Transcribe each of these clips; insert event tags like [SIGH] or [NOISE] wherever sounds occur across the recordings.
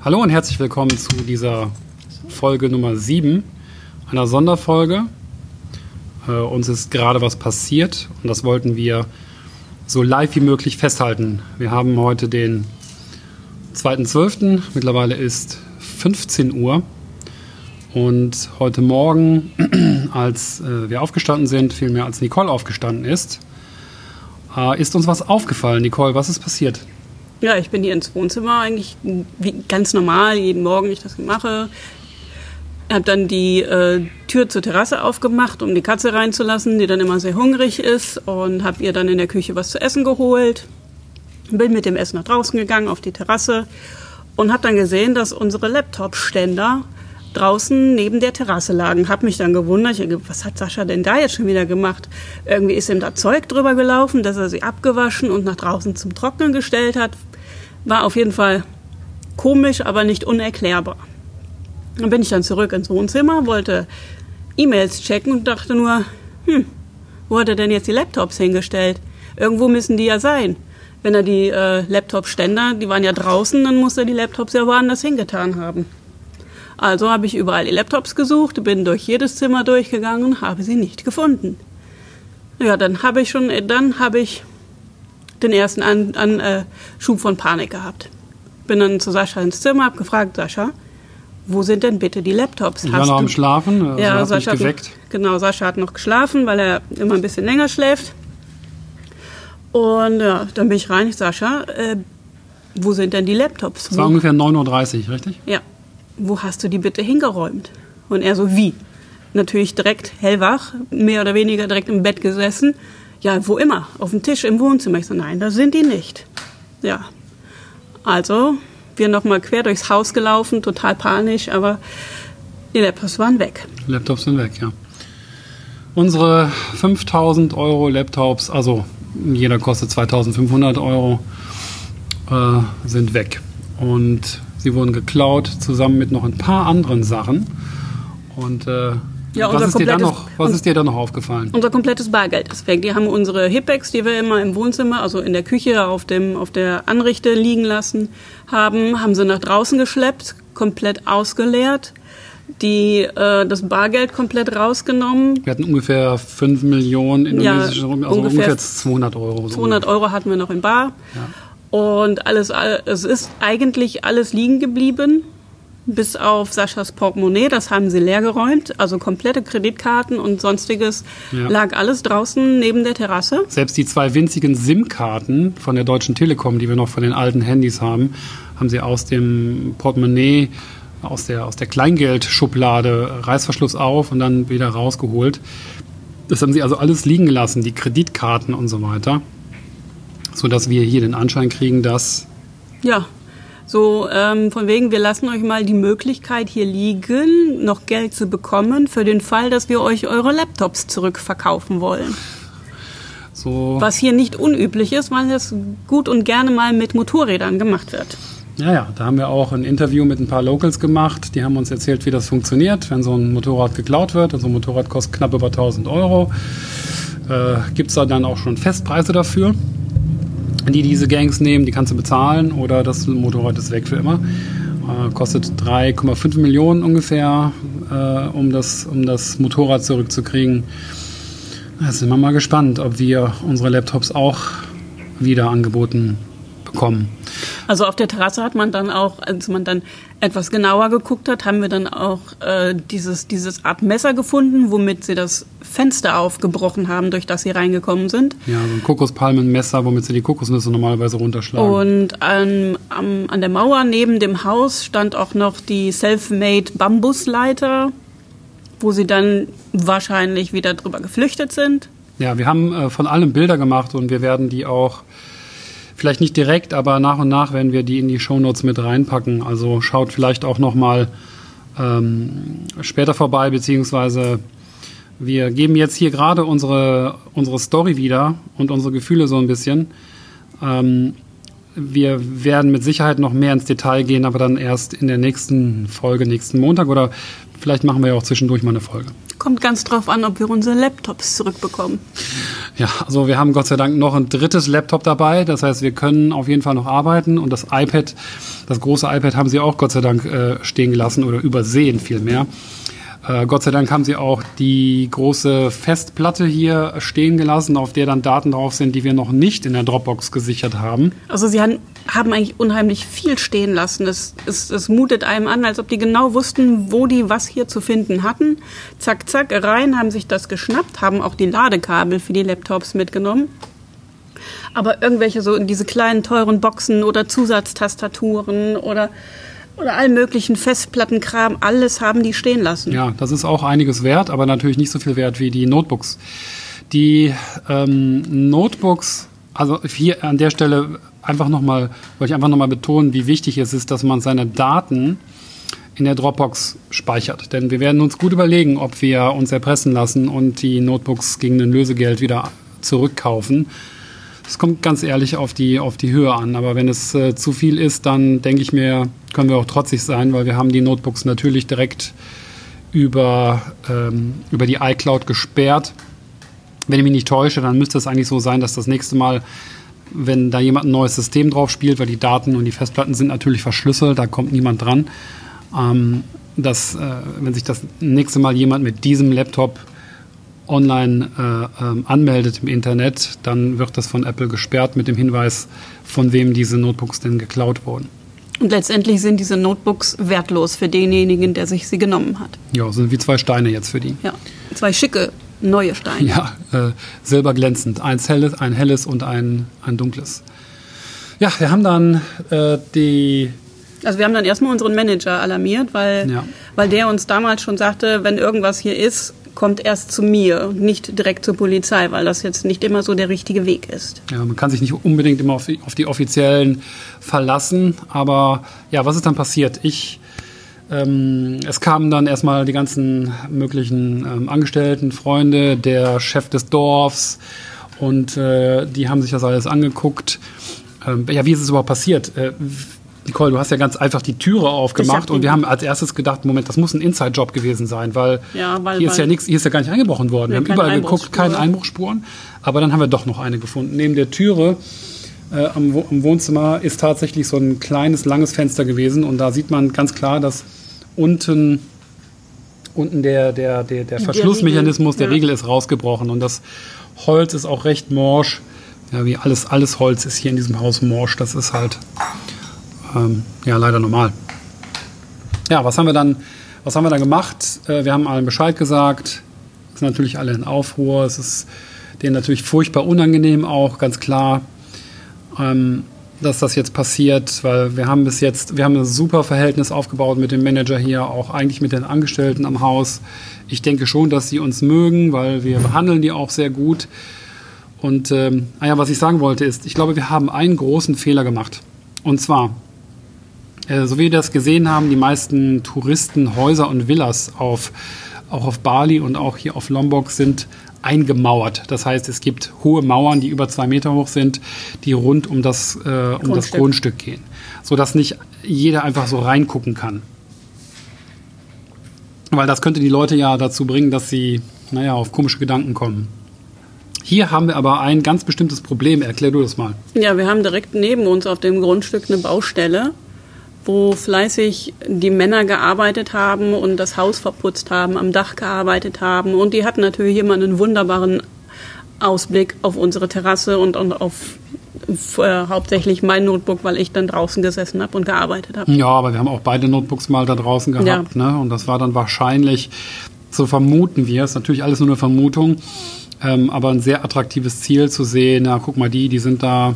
Hallo und herzlich willkommen zu dieser Folge Nummer 7, einer Sonderfolge. Äh, uns ist gerade was passiert und das wollten wir so live wie möglich festhalten. Wir haben heute den 2.12. Mittlerweile ist 15 Uhr. Und heute Morgen, [CLEARS THROAT] als äh, wir aufgestanden sind, vielmehr als Nicole aufgestanden ist, äh, ist uns was aufgefallen. Nicole, was ist passiert? Ja, ich bin hier ins Wohnzimmer eigentlich wie ganz normal, jeden Morgen ich das mache. Habe dann die äh, Tür zur Terrasse aufgemacht, um die Katze reinzulassen, die dann immer sehr hungrig ist und habe ihr dann in der Küche was zu essen geholt. Bin mit dem Essen nach draußen gegangen auf die Terrasse und habe dann gesehen, dass unsere Laptop-Ständer draußen neben der Terrasse lagen. Hab mich dann gewundert, was hat Sascha denn da jetzt schon wieder gemacht? Irgendwie ist ihm da Zeug drüber gelaufen, dass er sie abgewaschen und nach draußen zum Trocknen gestellt hat. War auf jeden Fall komisch, aber nicht unerklärbar. Dann bin ich dann zurück ins Wohnzimmer, wollte E-Mails checken und dachte nur, hm, wo hat er denn jetzt die Laptops hingestellt? Irgendwo müssen die ja sein. Wenn er die äh, Laptop-Ständer, die waren ja draußen, dann muss er die Laptops ja woanders hingetan haben. Also habe ich überall die Laptops gesucht, bin durch jedes Zimmer durchgegangen, habe sie nicht gefunden. Ja, dann habe ich schon, dann habe ich den ersten An, An äh, Schub von Panik gehabt. Bin dann zu Sascha ins Zimmer, habe gefragt, Sascha, wo sind denn bitte die Laptops? Ich war noch am Schlafen, also ja, hat Sascha mich geweckt. Hat noch, genau, Sascha hat noch geschlafen, weil er immer ein bisschen länger schläft. Und ja, dann bin ich rein, ich, Sascha, äh, wo sind denn die Laptops? Es war ungefähr 9.30 Uhr, richtig? ja, wo hast du die bitte hingeräumt? Und er so, wie? Natürlich direkt hellwach, mehr oder weniger direkt im Bett gesessen. Ja, wo immer, auf dem Tisch im Wohnzimmer. Ich so, nein, da sind die nicht. Ja, also wir nochmal quer durchs Haus gelaufen, total panisch, aber die Laptops waren weg. Laptops sind weg, ja. Unsere 5000 Euro Laptops, also jeder kostet 2500 Euro, äh, sind weg. Und sie wurden geklaut, zusammen mit noch ein paar anderen Sachen. Und äh, Ja, was, ist dir, dann noch, was ist dir dann noch aufgefallen? Unser komplettes Bargeld ist weg. Die haben unsere Hipbags, die wir immer im Wohnzimmer, also in der Küche auf, dem, auf der Anrichte liegen lassen haben, haben sie nach draußen geschleppt, komplett ausgeleert. Die, äh, das Bargeld komplett rausgenommen. Wir hatten ungefähr 5 Millionen indonesische Ja, also ungefähr ungefähr 200 Euro. so 200 Euro hatten wir noch in Bar. Und alles, all- es ist eigentlich alles liegen geblieben, bis auf Saschas Portemonnaie. Das haben sie leer geräumt. Also komplette Kreditkarten und sonstiges Ja. lag alles draußen neben der Terrasse. Selbst die zwei winzigen SIM-Karten von der Deutschen Telekom, die wir noch von den alten Handys haben, haben sie aus dem Portemonnaie, aus der, aus der Kleingeldschublade, Reißverschluss auf und dann wieder rausgeholt. Das haben sie also alles liegen gelassen, die Kreditkarten und so weiter, sodass wir hier den Anschein kriegen, dass Ja, so ähm, von wegen, wir lassen euch mal die Möglichkeit hier liegen, noch Geld zu bekommen, für den Fall, dass wir euch eure Laptops zurückverkaufen wollen. so Was hier nicht unüblich ist, weil das gut und gerne mal mit Motorrädern gemacht wird. Ja, ja, da haben wir auch ein Interview mit ein paar Locals gemacht. Die haben uns erzählt, wie das funktioniert, wenn so ein Motorrad geklaut wird. Und so ein Motorrad kostet knapp über 1000 Euro. Äh, Gibt es da dann auch schon Festpreise dafür, die diese Gangs nehmen? Die kannst du bezahlen oder das Motorrad ist weg für immer. Äh, kostet 3,5 Millionen ungefähr, äh, um, das, um das Motorrad zurückzukriegen. Da sind wir mal gespannt, ob wir unsere Laptops auch wieder angeboten bekommen. Also auf der Terrasse hat man dann auch, als man dann etwas genauer geguckt hat, haben wir dann auch äh, dieses, dieses Art Messer gefunden, womit sie das Fenster aufgebrochen haben, durch das sie reingekommen sind. Ja, so ein Kokospalmenmesser, womit sie die Kokosnüsse normalerweise runterschlagen. Und an, am, an der Mauer neben dem Haus stand auch noch die Self-Made Bambusleiter, wo sie dann wahrscheinlich wieder drüber geflüchtet sind. ja, wir haben äh, von allem Bilder gemacht und wir werden die auch, vielleicht nicht direkt, aber nach und nach werden wir die in die Shownotes mit reinpacken. Also schaut vielleicht auch nochmal ähm, später vorbei, beziehungsweise wir geben jetzt hier gerade unsere, unsere Story wieder und unsere Gefühle so ein bisschen. Ähm, wir werden mit Sicherheit noch mehr ins Detail gehen, aber dann erst in der nächsten Folge, nächsten Montag oder vielleicht machen wir ja auch zwischendurch mal eine Folge. Kommt ganz drauf an, ob wir unsere Laptops zurückbekommen. Ja, also wir haben Gott sei Dank noch ein drittes Laptop dabei. Das heißt, wir können auf jeden Fall noch arbeiten. Und das iPad, das große iPad haben sie auch Gott sei Dank äh, stehen gelassen oder übersehen vielmehr. Äh, Gott sei Dank haben sie auch die große Festplatte hier stehen gelassen, auf der dann Daten drauf sind, die wir noch nicht in der Dropbox gesichert haben. Also sie haben, haben eigentlich unheimlich viel stehen lassen. Es, es, es mutet einem an, als ob die genau wussten, wo die was hier zu finden hatten. Zack, zack, rein, haben sich das geschnappt, haben auch die Ladekabel für die Laptops mitgenommen. Aber irgendwelche so in diese kleinen teuren Boxen oder Zusatztastaturen oder oder allen möglichen Festplattenkram, alles haben die stehen lassen. Ja, das ist auch einiges wert, aber natürlich nicht so viel wert wie die Notebooks. Die ähm, Notebooks, also hier an der Stelle einfach nochmal, wollte ich einfach nochmal betonen, wie wichtig es ist, dass man seine Daten in der Dropbox speichert. Denn wir werden uns gut überlegen, ob wir uns erpressen lassen und die Notebooks gegen ein Lösegeld wieder zurückkaufen. Es kommt ganz ehrlich auf die, auf die Höhe an. Aber wenn es äh, zu viel ist, dann denke ich mir, können wir auch trotzig sein, weil wir haben die Notebooks natürlich direkt über, ähm, über die iCloud gesperrt. Wenn ich mich nicht täusche, dann müsste es eigentlich so sein, dass das nächste Mal, wenn da jemand ein neues System drauf spielt, weil die Daten und die Festplatten sind natürlich verschlüsselt, da kommt niemand dran, ähm, dass, äh, wenn sich das nächste Mal jemand mit diesem Laptop online äh, ähm, anmeldet im Internet, dann wird das von Apple gesperrt mit dem Hinweis, von wem diese Notebooks denn geklaut wurden. Und letztendlich sind diese Notebooks wertlos für denjenigen, der sich sie genommen hat. Ja, sind wie zwei Steine jetzt für die. Ja, zwei schicke neue Steine. Ja, äh, silberglänzend. Eins helles, ein helles und ein, ein dunkles. Ja, wir haben dann äh, die also wir haben dann erstmal unseren Manager alarmiert, weil, ja. weil der uns damals schon sagte, wenn irgendwas hier ist, kommt erst zu mir nicht direkt zur Polizei, weil das jetzt nicht immer so der richtige Weg ist. Ja, man kann sich nicht unbedingt immer auf die, auf die offiziellen verlassen, aber ja, was ist dann passiert? Ich ähm, es kamen dann erstmal die ganzen möglichen ähm, Angestellten, Freunde, der Chef des Dorfs und äh, die haben sich das alles angeguckt. Ähm, ja, wie ist es überhaupt passiert? Äh, Nicole, du hast ja ganz einfach die Türe aufgemacht und wir haben als erstes gedacht, Moment, das muss ein Inside-Job gewesen sein, weil, ja, weil hier ist ja nichts, hier ist ja gar nicht eingebrochen worden. Wir haben überall geguckt, keine Einbruchspuren, aber dann haben wir doch noch eine gefunden. Neben der Türe äh, am, am, Wohnzimmer ist tatsächlich so ein kleines, langes Fenster gewesen und da sieht man ganz klar, dass unten unten der, der, der, der Verschlussmechanismus der, Riegel, der Riegel ist rausgebrochen und das Holz ist auch recht morsch. Ja, wie alles, alles Holz ist hier in diesem Haus morsch. Das ist halt ähm, ja leider normal. Ja, was haben wir dann, was haben wir dann gemacht? Äh, wir haben allen Bescheid gesagt. Es sind natürlich alle in Aufruhr. Es ist denen natürlich furchtbar unangenehm auch, ganz klar, ähm, dass das jetzt passiert, weil wir haben bis jetzt, wir haben ein super Verhältnis aufgebaut mit dem Manager hier, auch eigentlich mit den Angestellten am Haus. Ich denke schon, dass sie uns mögen, weil wir behandeln die auch sehr gut. Und ähm, ah ja, was ich sagen wollte ist, ich glaube, wir haben einen großen Fehler gemacht. Und zwar, äh, so wie wir das gesehen haben, die meisten Touristenhäuser und Villas auf, auch auf Bali und auch hier auf Lombok sind eingemauert. Das heißt, es gibt hohe Mauern, die über zwei Meter hoch sind, die rund um das, äh, um Grundstück. das Grundstück gehen, sodass nicht jeder einfach so reingucken kann. Weil das könnte die Leute ja dazu bringen, dass sie, naja, auf komische Gedanken kommen. Hier haben wir aber ein ganz bestimmtes Problem. Erklär du das mal. Ja, wir haben direkt neben uns auf dem Grundstück eine Baustelle wo fleißig die Männer gearbeitet haben und das Haus verputzt haben, am Dach gearbeitet haben. Und die hatten natürlich immer einen wunderbaren Ausblick auf unsere Terrasse und, und auf äh, hauptsächlich mein Notebook, weil ich dann draußen gesessen habe und gearbeitet habe. Ja, aber wir haben auch beide Notebooks mal da draußen gehabt. Ja. Ne? Und das war dann wahrscheinlich, so vermuten wir, ist natürlich alles nur eine Vermutung, ähm, aber ein sehr attraktives Ziel zu sehen. Na, guck mal, die, die sind da,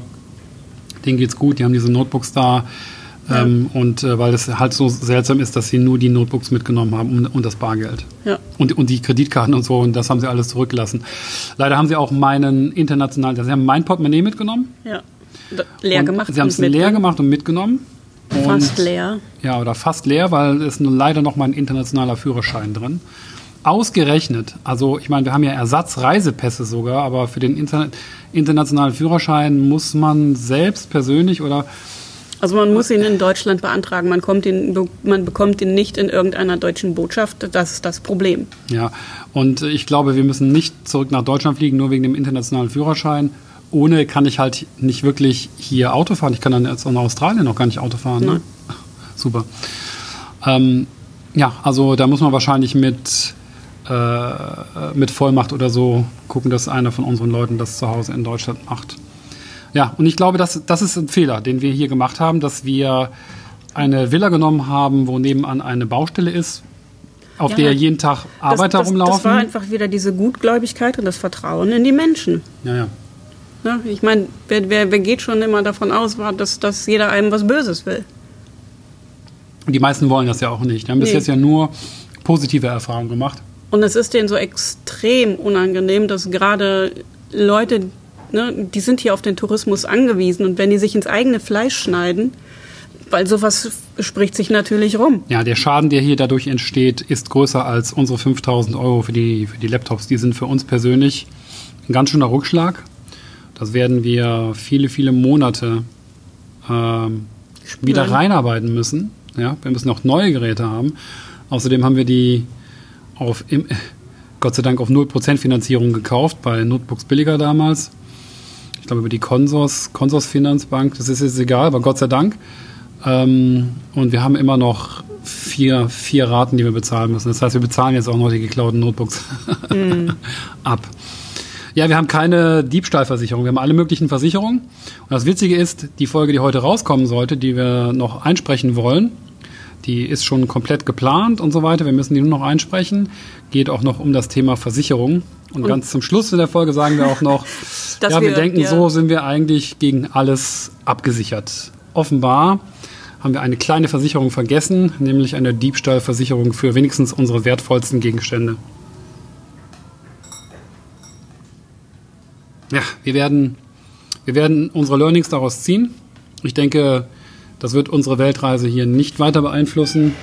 denen geht's gut, die haben diese Notebooks da ja. Ähm, und äh, weil es halt so seltsam ist, dass sie nur die Notebooks mitgenommen haben und, und das Bargeld. Ja. Und, und die Kreditkarten und so, und das haben sie alles zurückgelassen. Leider haben sie auch meinen internationalen, also sie haben mein Portemonnaie mitgenommen. Ja. Leer gemacht. Sie haben es leer gemacht und mitgenommen. Fast und, leer. Ja, oder fast leer, weil es leider noch mein internationaler Führerschein drin. Ausgerechnet, also ich meine, wir haben ja Ersatzreisepässe sogar, aber für den Inter internationalen Führerschein muss man selbst persönlich oder Also man muss ihn in Deutschland beantragen. Man, kommt ihn, man bekommt ihn nicht in irgendeiner deutschen Botschaft. Das ist das Problem. Ja, und ich glaube, wir müssen nicht zurück nach Deutschland fliegen, nur wegen dem internationalen Führerschein. Ohne kann ich halt nicht wirklich hier Auto fahren. Ich kann dann jetzt auch nach Australien noch gar nicht Auto fahren. Ne? Super. Ähm, ja, also da muss man wahrscheinlich mit, äh, mit Vollmacht oder so gucken, dass einer von unseren Leuten das zu Hause in Deutschland macht. Ja, und ich glaube, das, das ist ein Fehler, den wir hier gemacht haben, dass wir eine Villa genommen haben, wo nebenan eine Baustelle ist, auf ja, der jeden Tag Arbeiter das, das, rumlaufen. Das war einfach wieder diese Gutgläubigkeit und das Vertrauen in die Menschen. Ja, ja. ja ich meine, wer, wer, wer geht schon immer davon aus, dass, dass jeder einem was Böses will? Und die meisten wollen das ja auch nicht. Die haben nee. bis jetzt ja nur positive Erfahrungen gemacht. Und es ist denen so extrem unangenehm, dass gerade Leute, ne, die sind hier auf den Tourismus angewiesen und wenn die sich ins eigene Fleisch schneiden, weil sowas spricht sich natürlich rum. Ja, der Schaden, der hier dadurch entsteht, ist größer als unsere 5000 Euro für die, für die Laptops. Die sind für uns persönlich ein ganz schöner Rückschlag. Das werden wir viele, viele Monate äh, wieder reinarbeiten müssen. Ja, wir müssen auch neue Geräte haben. Außerdem haben wir die auf, im, [LAUGHS] Gott sei Dank auf 0% Finanzierung gekauft, bei Notebooks billiger damals ich glaube über die Consors, Consors Finanzbank, das ist jetzt egal, aber Gott sei Dank. Ähm, und wir haben immer noch vier, vier Raten, die wir bezahlen müssen. Das heißt, wir bezahlen jetzt auch noch die geklauten Notebooks [LAUGHS] mm. ab. Ja, wir haben keine Diebstahlversicherung. Wir haben alle möglichen Versicherungen. Und das Witzige ist, die Folge, die heute rauskommen sollte, die wir noch einsprechen wollen, die ist schon komplett geplant und so weiter. Wir müssen die nur noch einsprechen. Geht auch noch um das Thema Versicherung. Und, und ganz zum Schluss in der Folge sagen wir auch noch, [LAUGHS] ja, wir, wir denken, ja. so sind wir eigentlich gegen alles abgesichert. Offenbar haben wir eine kleine Versicherung vergessen, nämlich eine Diebstahlversicherung für wenigstens unsere wertvollsten Gegenstände. Ja, wir werden, wir werden unsere Learnings daraus ziehen. Ich denke, das wird unsere Weltreise hier nicht weiter beeinflussen.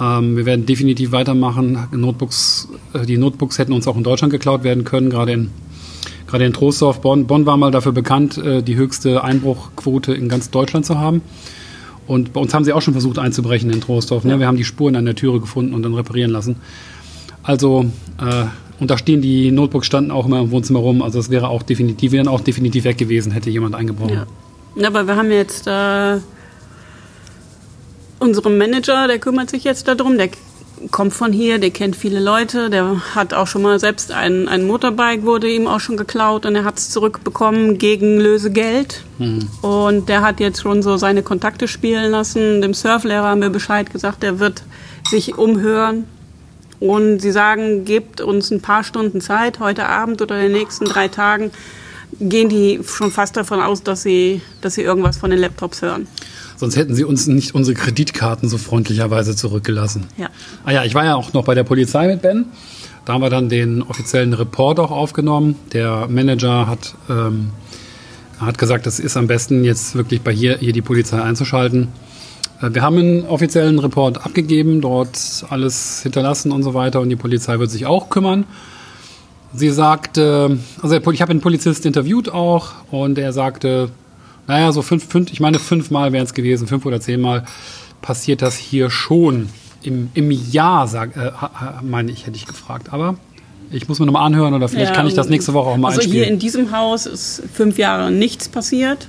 Ähm, wir werden definitiv weitermachen. Notebooks, äh, die Notebooks hätten uns auch in Deutschland geklaut werden können, gerade in, gerade in Troisdorf. Bonn, Bonn war mal dafür bekannt, äh, die höchste Einbruchquote in ganz Deutschland zu haben. Und bei uns haben sie auch schon versucht einzubrechen in Troisdorf. Ne? Ja. Wir haben die Spuren an der Türe gefunden und dann reparieren lassen. Also, äh, und da stehen die Notebooks standen auch immer im Wohnzimmer rum. Also es wäre auch definitiv, wären auch definitiv weg gewesen, hätte jemand eingebrochen. Ja. Aber wir haben jetzt äh, unserem Manager, der kümmert sich jetzt darum, der kommt von hier, der kennt viele Leute, der hat auch schon mal selbst ein, ein Motorbike, wurde ihm auch schon geklaut und er hat es zurückbekommen gegen Lösegeld. Mhm. Und der hat jetzt schon so seine Kontakte spielen lassen. Dem Surflehrer haben wir Bescheid gesagt, der wird sich umhören. Und sie sagen, gebt uns ein paar Stunden Zeit, heute Abend oder in den nächsten drei Tagen gehen die schon fast davon aus, dass sie, dass sie irgendwas von den Laptops hören. Sonst hätten sie uns nicht unsere Kreditkarten so freundlicherweise zurückgelassen. Ja. Ah ja, ich war ja auch noch bei der Polizei mit Ben. Da haben wir dann den offiziellen Report auch aufgenommen. Der Manager hat, ähm, hat gesagt, es ist am besten, jetzt wirklich bei hier, hier die Polizei einzuschalten. Äh, wir haben einen offiziellen Report abgegeben, dort alles hinterlassen und so weiter und die Polizei wird sich auch kümmern. Sie sagte, also ich habe einen Polizist interviewt auch und er sagte, naja, so fünf, fünf ich meine, fünfmal wären es gewesen, fünf oder zehnmal passiert das hier schon. Im, im Jahr, sag, äh, meine ich, hätte ich gefragt. Aber ich muss mir nochmal anhören oder vielleicht ja, kann ich das nächste Woche auch mal Also einspielen. hier in diesem Haus ist fünf Jahre nichts passiert.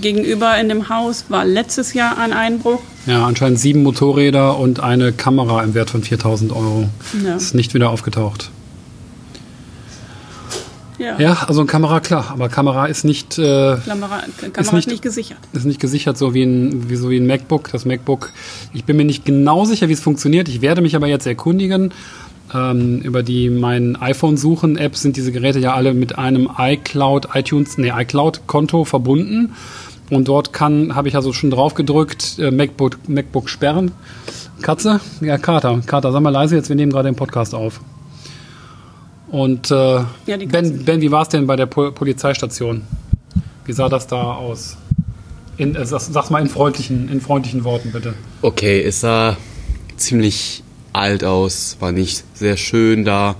Gegenüber in dem Haus war letztes Jahr ein Einbruch. Ja, anscheinend sieben Motorräder und eine Kamera im Wert von 4000 Euro. Ja. Ist nicht wieder aufgetaucht. Ja. ja, also eine Kamera, klar, aber Kamera ist nicht, äh, Kamera, Kamera ist, nicht, ist nicht gesichert. Ist nicht gesichert, so wie ein, wie, so wie ein MacBook. Das MacBook, ich bin mir nicht genau sicher, wie es funktioniert. Ich werde mich aber jetzt erkundigen. Ähm, über die mein iPhone suchen App sind diese Geräte ja alle mit einem iCloud, iTunes, nee, iCloud-Konto verbunden. Und dort kann, habe ich also schon drauf gedrückt, äh, MacBook, MacBook sperren. Katze? Ja, Kater. Kater, sag mal leise jetzt, wir nehmen gerade den Podcast auf. Und äh, ja, ben, ben, wie war es denn bei der Pol Polizeistation? Wie sah das da aus? In, äh, sag, sag's mal in freundlichen, in freundlichen Worten, bitte. Okay, es sah ziemlich alt aus, war nicht sehr schön da,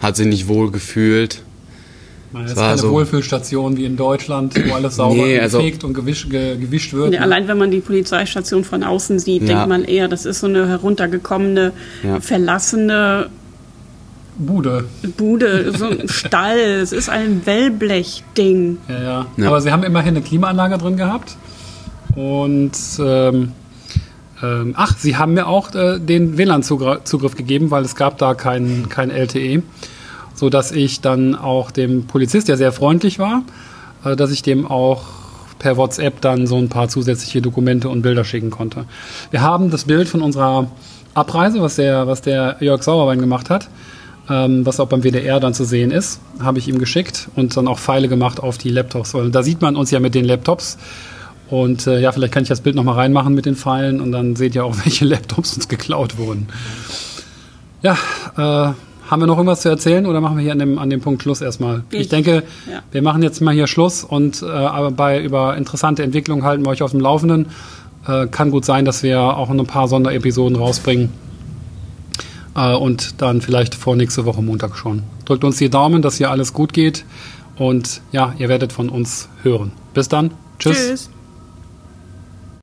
hat sich nicht wohl gefühlt. Das ist keine so Wohlfühlstation wie in Deutschland, wo alles sauber nee, also gepflegt und gewisch, ge, gewischt wird. Nee, allein wenn man die Polizeistation von außen sieht, ja. denkt man eher, das ist so eine heruntergekommene, ja. verlassene Bude. Bude, so ein [LAUGHS] Stall. es ist ein Wellblechding. Ja, ja, ja. Aber sie haben immerhin eine Klimaanlage drin gehabt. Und ähm, ähm, ach, sie haben mir auch äh, den WLAN-Zugriff gegeben, weil es gab da kein, kein LTE. So dass ich dann auch dem Polizist, der sehr freundlich war, äh, dass ich dem auch per WhatsApp dann so ein paar zusätzliche Dokumente und Bilder schicken konnte. Wir haben das Bild von unserer Abreise, was der, was der Jörg Sauerwein gemacht hat, ähm, was auch beim WDR dann zu sehen ist, habe ich ihm geschickt und dann auch Pfeile gemacht auf die Laptops. Weil da sieht man uns ja mit den Laptops. Und äh, ja, vielleicht kann ich das Bild nochmal reinmachen mit den Pfeilen und dann seht ihr auch, [LAUGHS] welche Laptops uns geklaut wurden. Ja, äh, haben wir noch irgendwas zu erzählen oder machen wir hier an dem, an dem Punkt Schluss erstmal? Ich, ich denke, ja. wir machen jetzt mal hier Schluss und äh, aber bei über interessante Entwicklungen halten wir euch auf dem Laufenden. Äh, kann gut sein, dass wir auch ein paar Sonderepisoden rausbringen und dann vielleicht vor nächste Woche Montag schon. Drückt uns die Daumen, dass hier alles gut geht und ja, ihr werdet von uns hören. Bis dann. Tschüss. Tschüss.